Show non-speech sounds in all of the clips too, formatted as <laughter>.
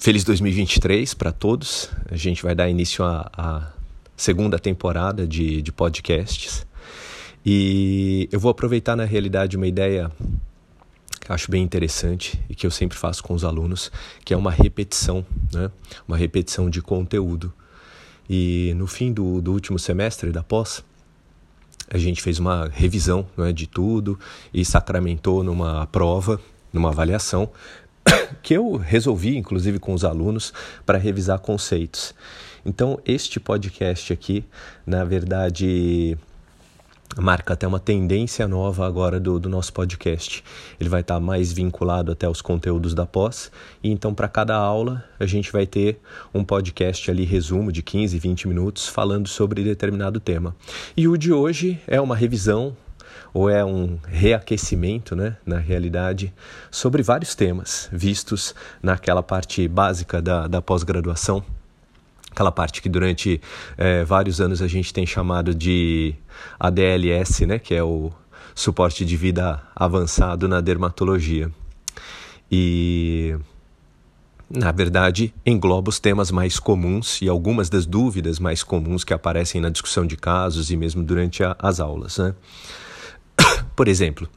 Feliz 2023 para todos. A gente vai dar início à, segunda temporada de, de podcasts. E eu vou aproveitar, na realidade, uma ideia que acho bem interessante e que eu sempre faço com os alunos, que é uma repetição, né? uma repetição de conteúdo. E no fim do, do último semestre da pós, a gente fez uma revisão né, de tudo e sacramentou numa prova, numa avaliação, <coughs> que eu resolvi, inclusive com os alunos, para revisar conceitos. Então, este podcast aqui, na verdade, marca até uma tendência nova agora do, do nosso podcast. Ele vai estar mais vinculado até os conteúdos da pós, e então para cada aula a gente vai ter um podcast ali, resumo de 15, 20 minutos, falando sobre determinado tema. E o de hoje é uma revisão ou é um reaquecimento, né, na realidade, sobre vários temas vistos naquela parte básica da, da pós-graduação, aquela parte que durante é, vários anos a gente tem chamado de ADLS, né, que é o suporte de vida avançado na dermatologia. E na verdade, engloba os temas mais comuns e algumas das dúvidas mais comuns que aparecem na discussão de casos e mesmo durante a, as aulas. Né? Por exemplo,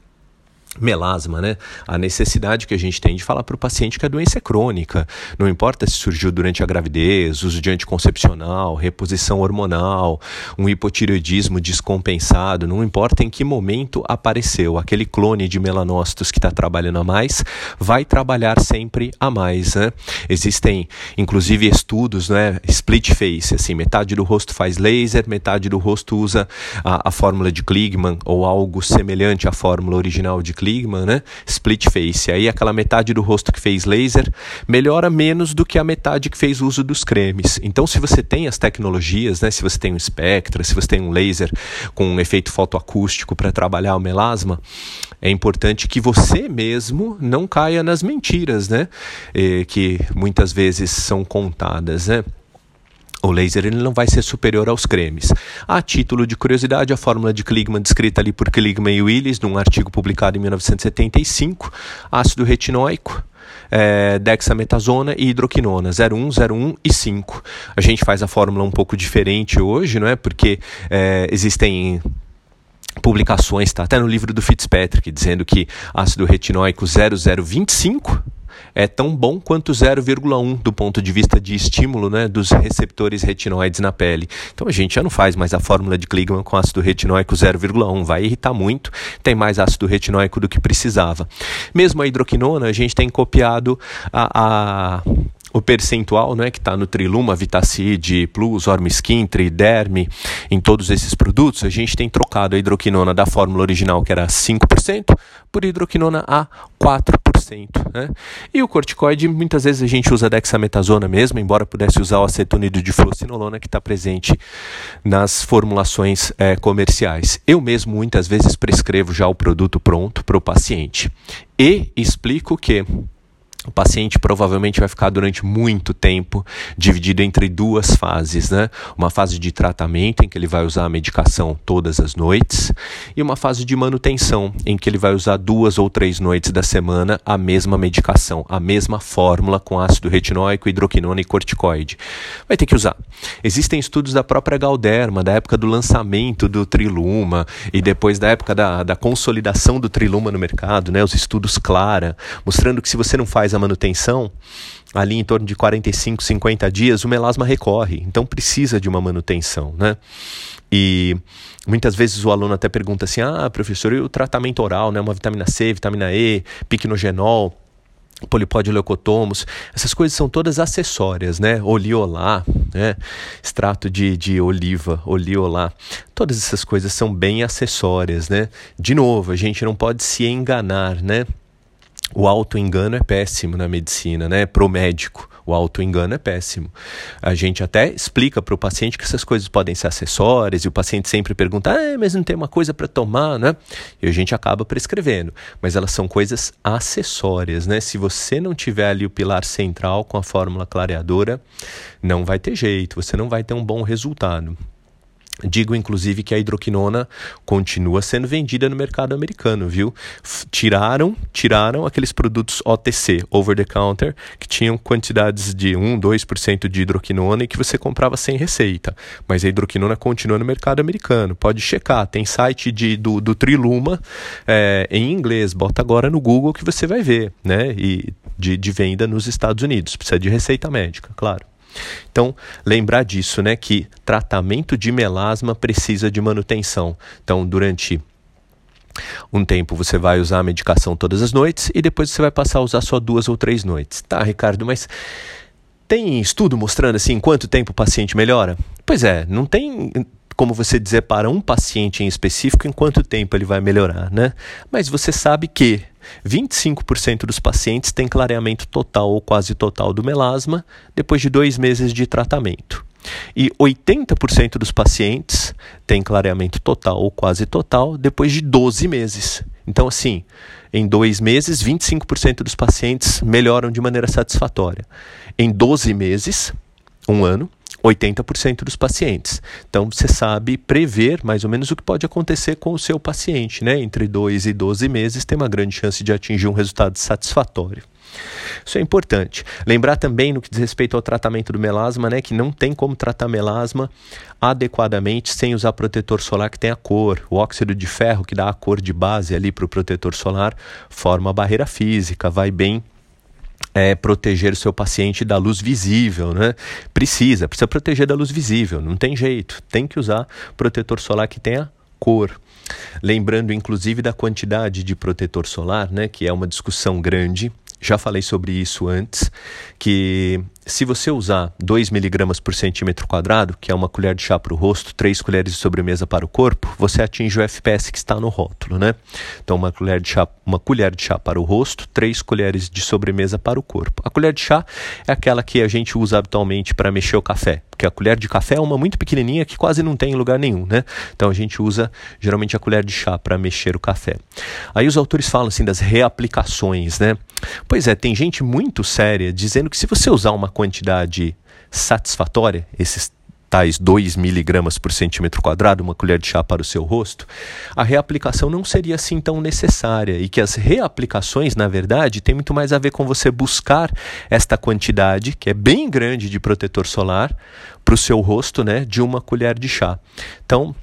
melasma, né? A necessidade que a gente tem de falar para o paciente que a doença é crônica. Não importa se surgiu durante a gravidez, uso de anticoncepcional, reposição hormonal, um hipotireoidismo descompensado, não importa em que momento apareceu. Aquele clone de melanócitos que está trabalhando a mais vai trabalhar sempre a mais, né? Existem, inclusive, estudos, né? Split face, assim, metade do rosto faz laser, metade do rosto usa a, a fórmula de Kligman ou algo semelhante à fórmula original de Kligman Kligman, né? Split face. Aí aquela metade do rosto que fez laser melhora menos do que a metade que fez uso dos cremes. Então, se você tem as tecnologias, né? Se você tem um Spectra, se você tem um laser com um efeito fotoacústico para trabalhar o melasma, é importante que você mesmo não caia nas mentiras, né? E, que muitas vezes são contadas, né? O laser ele não vai ser superior aos cremes. A título de curiosidade, a fórmula de Kligman descrita ali por Kligman e Willis num artigo publicado em 1975, ácido retinóico, é, dexametasona e hidroquinona, 01, 01 e 5. A gente faz a fórmula um pouco diferente hoje, não é? Porque é, existem publicações, está até no livro do Fitzpatrick, dizendo que ácido retinóico 0025 é tão bom quanto 0,1 do ponto de vista de estímulo né, dos receptores retinoides na pele. Então a gente já não faz mais a fórmula de Kligman com ácido retinóico 0,1, vai irritar muito, tem mais ácido retinóico do que precisava. Mesmo a hidroquinona, a gente tem copiado a, a o percentual né, que está no Triluma, Vitacid, Plus, Ormiskin, Triderme, em todos esses produtos, a gente tem trocado a hidroquinona da fórmula original, que era 5%, por hidroquinona a 4%. Né? E o corticoide, muitas vezes a gente usa dexametasona mesmo, embora pudesse usar o acetonido de fluocinolona, que está presente nas formulações é, comerciais. Eu mesmo, muitas vezes, prescrevo já o produto pronto para o paciente. E explico que o paciente provavelmente vai ficar durante muito tempo dividido entre duas fases, né? Uma fase de tratamento em que ele vai usar a medicação todas as noites e uma fase de manutenção em que ele vai usar duas ou três noites da semana a mesma medicação, a mesma fórmula com ácido retinóico, hidroquinona e corticoide. Vai ter que usar. Existem estudos da própria Galderma, da época do lançamento do Triluma e depois da época da, da consolidação do Triluma no mercado, né? Os estudos Clara, mostrando que se você não faz a manutenção, ali em torno de 45, 50 dias, o melasma recorre. Então precisa de uma manutenção, né? E muitas vezes o aluno até pergunta assim: "Ah, professor, e o tratamento oral, né, uma vitamina C, vitamina E, piquenogenol, polipodileucotomos, essas coisas são todas acessórias, né? Oliolá, né? Extrato de, de oliva, oliolá. Todas essas coisas são bem acessórias, né? De novo, a gente não pode se enganar, né? O auto-engano é péssimo na medicina, né? Pro médico. O auto-engano é péssimo. A gente até explica para o paciente que essas coisas podem ser acessórias e o paciente sempre pergunta, ah, mas não tem uma coisa para tomar, né? E a gente acaba prescrevendo. Mas elas são coisas acessórias, né? Se você não tiver ali o pilar central com a fórmula clareadora, não vai ter jeito, você não vai ter um bom resultado. Digo inclusive que a hidroquinona continua sendo vendida no mercado americano, viu? Tiraram, tiraram aqueles produtos OTC, over the counter, que tinham quantidades de 1, 2% de hidroquinona e que você comprava sem receita. Mas a hidroquinona continua no mercado americano. Pode checar, tem site de, do, do Triluma é, em inglês. Bota agora no Google que você vai ver, né? E de, de venda nos Estados Unidos. Precisa de receita médica, claro. Então, lembrar disso, né, que tratamento de melasma precisa de manutenção. Então, durante um tempo você vai usar a medicação todas as noites e depois você vai passar a usar só duas ou três noites. Tá, Ricardo, mas tem estudo mostrando assim quanto tempo o paciente melhora? Pois é, não tem como você dizer para um paciente em específico em quanto tempo ele vai melhorar, né? Mas você sabe que 25% dos pacientes têm clareamento total ou quase total do melasma depois de dois meses de tratamento. E 80% dos pacientes têm clareamento total ou quase total depois de 12 meses. Então, assim, em dois meses, 25% dos pacientes melhoram de maneira satisfatória. Em 12 meses, um ano, 80% dos pacientes. Então você sabe prever mais ou menos o que pode acontecer com o seu paciente, né? Entre 2 e 12 meses tem uma grande chance de atingir um resultado satisfatório. Isso é importante. Lembrar também no que diz respeito ao tratamento do melasma, né, que não tem como tratar melasma adequadamente sem usar protetor solar que tem a cor. O óxido de ferro que dá a cor de base ali para o protetor solar forma a barreira física, vai bem é, proteger o seu paciente da luz visível, né? Precisa, precisa proteger da luz visível, não tem jeito, tem que usar protetor solar que tenha cor. Lembrando, inclusive, da quantidade de protetor solar, né? Que é uma discussão grande. Já falei sobre isso antes, que se você usar 2 miligramas por centímetro quadrado, que é uma colher de chá para o rosto, 3 colheres de sobremesa para o corpo, você atinge o FPS que está no rótulo, né? Então, uma colher de chá, uma colher de chá para o rosto, 3 colheres de sobremesa para o corpo. A colher de chá é aquela que a gente usa habitualmente para mexer o café, porque a colher de café é uma muito pequenininha que quase não tem em lugar nenhum, né? Então, a gente usa geralmente a colher de chá para mexer o café. Aí os autores falam assim das reaplicações, né? Pois é, tem gente muito séria dizendo que se você usar uma quantidade satisfatória, esses tais 2 miligramas por centímetro quadrado, uma colher de chá para o seu rosto, a reaplicação não seria assim tão necessária e que as reaplicações, na verdade, tem muito mais a ver com você buscar esta quantidade, que é bem grande de protetor solar, para o seu rosto, né, de uma colher de chá. Então,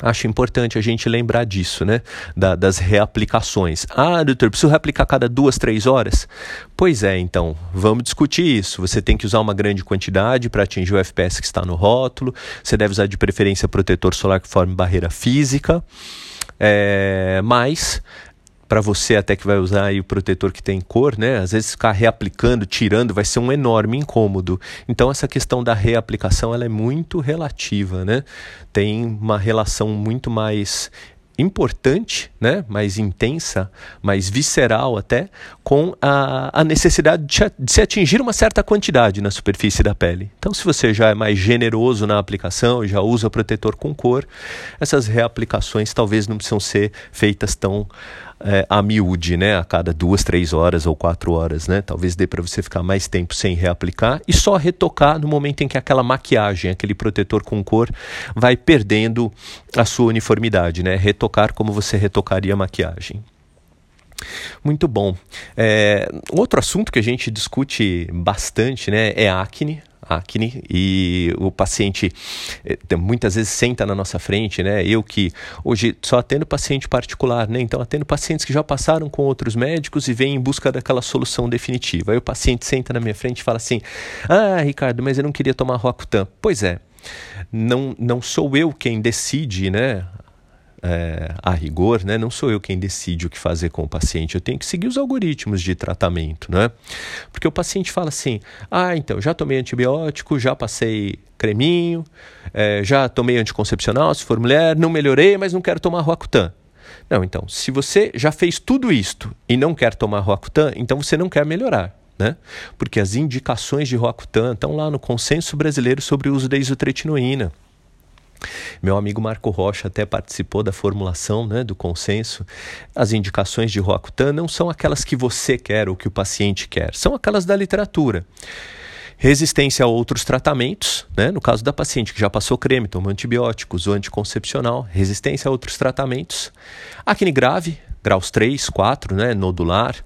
Acho importante a gente lembrar disso, né? Da, das reaplicações. Ah, doutor, preciso reaplicar cada duas, três horas? Pois é, então, vamos discutir isso. Você tem que usar uma grande quantidade para atingir o FPS que está no rótulo. Você deve usar de preferência protetor solar que forme barreira física. É, mas para você até que vai usar aí o protetor que tem cor, né? Às vezes ficar reaplicando, tirando, vai ser um enorme incômodo. Então essa questão da reaplicação ela é muito relativa, né? Tem uma relação muito mais importante, né, mais intensa, mais visceral até, com a, a necessidade de, de, se atingir uma certa quantidade na superfície da pele. Então, se você já é mais generoso na aplicação, já usa protetor com cor, essas reaplicações talvez não precisam ser feitas tão é, a miúde, né? A cada duas, três horas ou quatro horas, né? Talvez dê para você ficar mais tempo sem reaplicar e só retocar no momento em que aquela maquiagem, aquele protetor com cor, vai perdendo a sua uniformidade, né? Retocar como você retocaria a maquiagem. Muito bom. É, outro assunto que a gente discute bastante né, é acne acne e o paciente eh, muitas vezes senta na nossa frente, né? Eu que hoje só atendo paciente particular, né? Então atendo pacientes que já passaram com outros médicos e vêm em busca daquela solução definitiva. Aí o paciente senta na minha frente e fala assim: "Ah, Ricardo, mas eu não queria tomar Roacutan". Pois é. Não, não sou eu quem decide, né? É, a rigor, né, não sou eu quem decide o que fazer com o paciente, eu tenho que seguir os algoritmos de tratamento, né? Porque o paciente fala assim: ah, então já tomei antibiótico, já passei creminho, é, já tomei anticoncepcional, se for mulher, não melhorei, mas não quero tomar Roacutan. Não, então, se você já fez tudo isto e não quer tomar Roacutan, então você não quer melhorar. Né? Porque as indicações de Roacutan estão lá no Consenso Brasileiro sobre o uso da isotretinoína. Meu amigo Marco Rocha até participou da formulação né, do consenso. As indicações de Roacutan não são aquelas que você quer ou que o paciente quer, são aquelas da literatura. Resistência a outros tratamentos, né? no caso da paciente que já passou creme, tomou antibióticos ou anticoncepcional, resistência a outros tratamentos. Acne grave, graus 3, 4, né? nodular,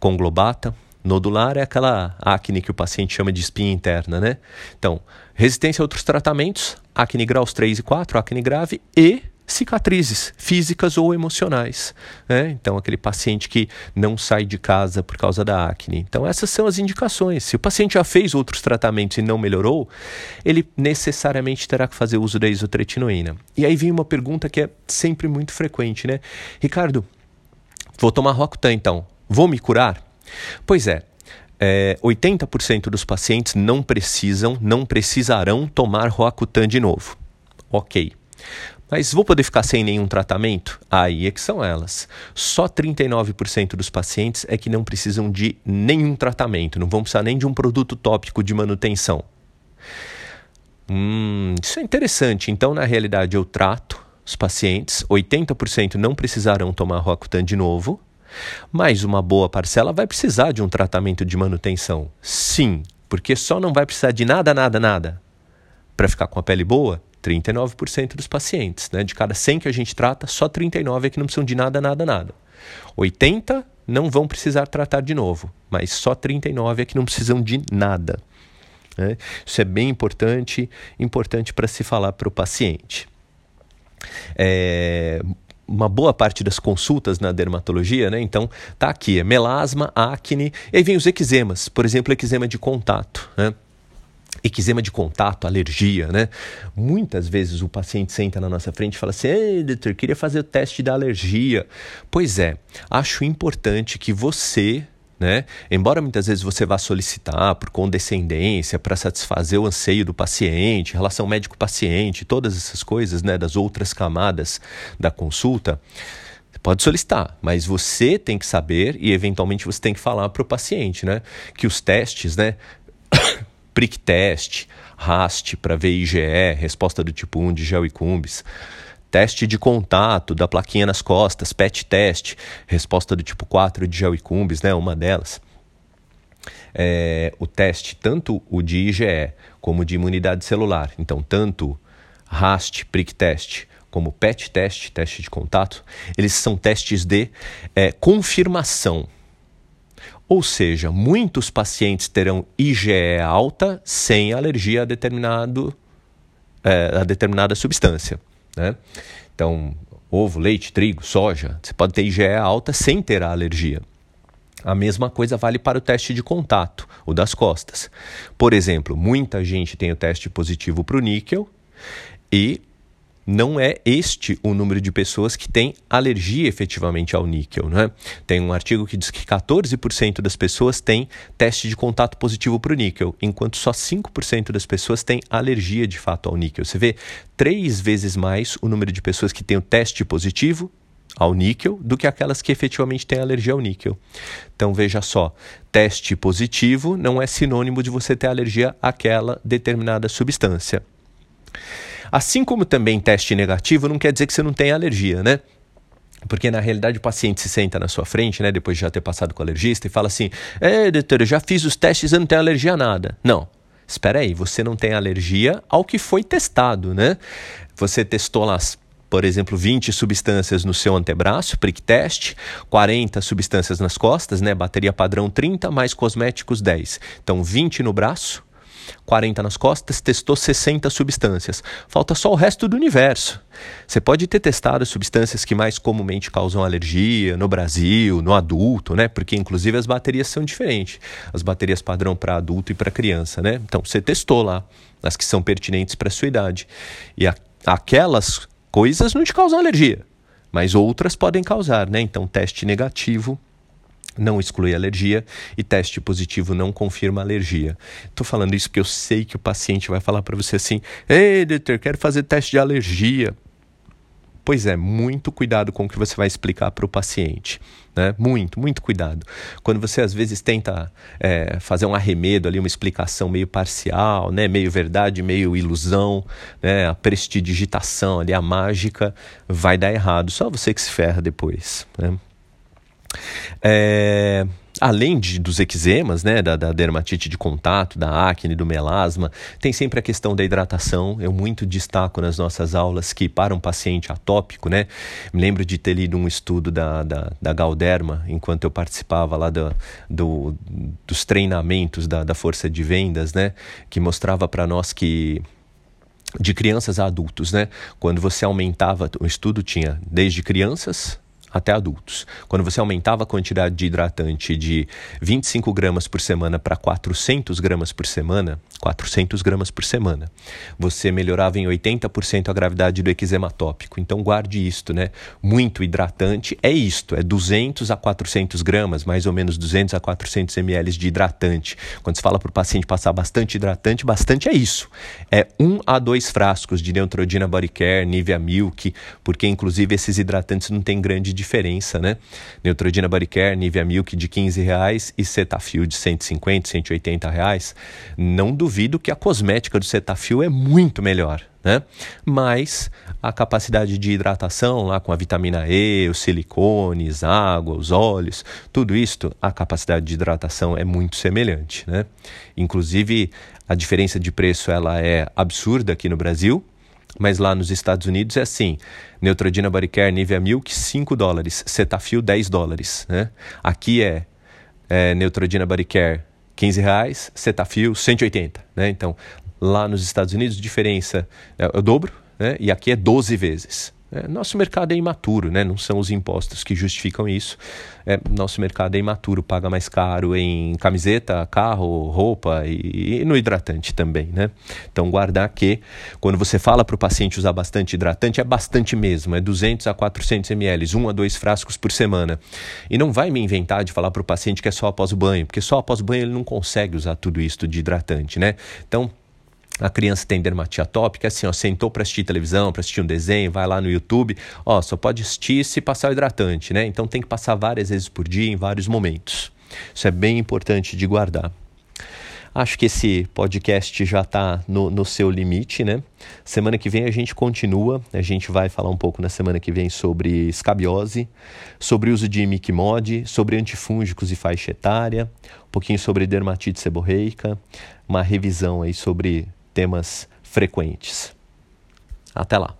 conglobata. Nodular é aquela acne que o paciente chama de espinha interna, né? Então, resistência a outros tratamentos, acne graus 3 e 4, acne grave e cicatrizes físicas ou emocionais. Né? Então, aquele paciente que não sai de casa por causa da acne. Então, essas são as indicações. Se o paciente já fez outros tratamentos e não melhorou, ele necessariamente terá que fazer uso da isotretinoína. E aí vem uma pergunta que é sempre muito frequente, né? Ricardo, vou tomar Rocutan então. Vou me curar? Pois é, é, 80% dos pacientes não precisam, não precisarão tomar Roacutan de novo. Ok. Mas vou poder ficar sem nenhum tratamento? Aí é que são elas. Só 39% dos pacientes é que não precisam de nenhum tratamento, não vão precisar nem de um produto tópico de manutenção. Hum, isso é interessante. Então, na realidade, eu trato os pacientes, 80% não precisarão tomar Roacutan de novo, mas uma boa parcela vai precisar de um tratamento de manutenção. Sim, porque só não vai precisar de nada, nada, nada para ficar com a pele boa 39% dos pacientes. Né? De cada 100 que a gente trata, só 39 é que não precisam de nada, nada, nada. 80 não vão precisar tratar de novo, mas só 39 é que não precisam de nada. Né? Isso é bem importante, importante para se falar para o paciente. É, uma boa parte das consultas na dermatologia, né? Então, tá aqui, é melasma, acne, e aí vem os eczemas, por exemplo, eczema de contato, né? Eczema de contato, alergia, né? Muitas vezes o paciente senta na nossa frente e fala assim: Ei, doutor, queria fazer o teste da alergia. Pois é, acho importante que você né? Embora muitas vezes você vá solicitar por condescendência para satisfazer o anseio do paciente, relação médico-paciente, todas essas coisas, né, das outras camadas da consulta, pode solicitar, mas você tem que saber e eventualmente você tem que falar para o paciente, né, que os testes, né, <coughs> prick test, RAST para VIGE, resposta do tipo 1 de gel e cumbis, teste de contato da plaquinha nas costas, PET test, resposta do tipo 4 de gel e cumbis, né, uma delas. É, o teste, tanto o de IgE como de imunidade celular, então tanto RAST, prick test, como PET test, teste de contato, eles são testes de é, confirmação ou seja, muitos pacientes terão IgE alta sem alergia a, determinado, é, a determinada substância. Né? Então, ovo, leite, trigo, soja, você pode ter IgE alta sem ter a alergia. A mesma coisa vale para o teste de contato, o das costas. Por exemplo, muita gente tem o teste positivo para o níquel e não é este o número de pessoas que têm alergia efetivamente ao níquel. Né? Tem um artigo que diz que 14% das pessoas têm teste de contato positivo para o níquel, enquanto só 5% das pessoas têm alergia de fato ao níquel. Você vê três vezes mais o número de pessoas que têm o teste positivo ao níquel do que aquelas que efetivamente têm alergia ao níquel. Então veja só, teste positivo não é sinônimo de você ter alergia àquela determinada substância. Assim como também teste negativo não quer dizer que você não tem alergia, né? Porque na realidade o paciente se senta na sua frente, né, depois de já ter passado com o alergista, e fala assim: É, doutor, eu já fiz os testes e não tenho alergia a nada. Não. Espera aí, você não tem alergia ao que foi testado, né? Você testou lá por exemplo, 20 substâncias no seu antebraço, prick test, 40 substâncias nas costas, né? Bateria padrão 30 mais cosméticos 10. Então 20 no braço, 40 nas costas, testou 60 substâncias. Falta só o resto do universo. Você pode ter testado substâncias que mais comumente causam alergia no Brasil, no adulto, né? Porque inclusive as baterias são diferentes. As baterias padrão para adulto e para criança, né? Então você testou lá as que são pertinentes para sua idade. E a, aquelas coisas não te causam alergia, mas outras podem causar, né? Então teste negativo não exclui alergia e teste positivo não confirma alergia. Estou falando isso porque eu sei que o paciente vai falar para você assim: Ei, doutor, quero fazer teste de alergia. Pois é, muito cuidado com o que você vai explicar para o paciente. Né? Muito, muito cuidado. Quando você às vezes tenta é, fazer um arremedo ali, uma explicação meio parcial, né? meio verdade, meio ilusão, né? a prestidigitação ali, a mágica, vai dar errado. Só você que se ferra depois. Né? É, além de, dos eczemas, né, da, da, dermatite de contato, da acne, do melasma, tem sempre a questão da hidratação. Eu muito destaco nas nossas aulas que para um paciente atópico, né, me lembro de ter lido um estudo da, da, da Galderma enquanto eu participava lá do, do dos treinamentos da, da força de vendas, né, que mostrava para nós que de crianças a adultos, né? Quando você aumentava, o estudo tinha desde crianças até adultos. Quando você aumentava a quantidade de hidratante de 25 gramas por semana para 400 gramas por semana, 400 gramas por semana, você melhorava em 80% a gravidade do eczema tópico. Então guarde isto, né? Muito hidratante é isto, é 200 a 400 gramas, mais ou menos 200 a 400 ml de hidratante. Quando se fala para o paciente passar bastante hidratante, bastante é isso. É um a dois frascos de Neutrogena Body Care, Nivea Milk, porque inclusive esses hidratantes não têm grande diferença, né? Neutrogena Body Care, Nivea Milk de 15 reais e Cetaphil de 150, 180 reais. Não do duvido que a cosmética do Cetaphil é muito melhor, né? Mas a capacidade de hidratação lá com a vitamina E, os silicones, água, os óleos, tudo isso, a capacidade de hidratação é muito semelhante, né? Inclusive, a diferença de preço ela é absurda aqui no Brasil, mas lá nos Estados Unidos é assim: Neutrogena Body Care Nivea Milk 5 dólares, Cetaphil 10 dólares, né? Aqui é, é Neutrogena Body Care 15 reais, Cetaphil 180, né? Então, lá nos Estados Unidos, diferença é, é o dobro, né? E aqui é 12 vezes. É, nosso mercado é imaturo, né? não são os impostos que justificam isso. É, nosso mercado é imaturo, paga mais caro em camiseta, carro, roupa e, e, no hidratante também. Né? Então, guardar que quando você fala para o paciente usar bastante hidratante, é bastante mesmo, é 200 a 400 ml, um a dois frascos por semana. E não vai me inventar de falar para o paciente que é só após o banho, porque só após o banho ele não consegue usar tudo isso de hidratante. Né? Então, a criança tem dermatite atópica, assim, ó, sentou para assistir televisão, para assistir um desenho, vai lá no YouTube, ó, só pode assistir se passar o hidratante, né? Então tem que passar várias vezes por dia, em vários momentos. Isso é bem importante de guardar. Acho que esse podcast já está no, no, seu limite, né? Semana que vem a gente continua. A gente vai falar um pouco na semana que vem sobre escabiose, sobre uso de imicmod, sobre antifúngicos e faixa etária, um pouquinho sobre dermatite seborreica, uma revisão aí sobre temas frequentes. Até lá!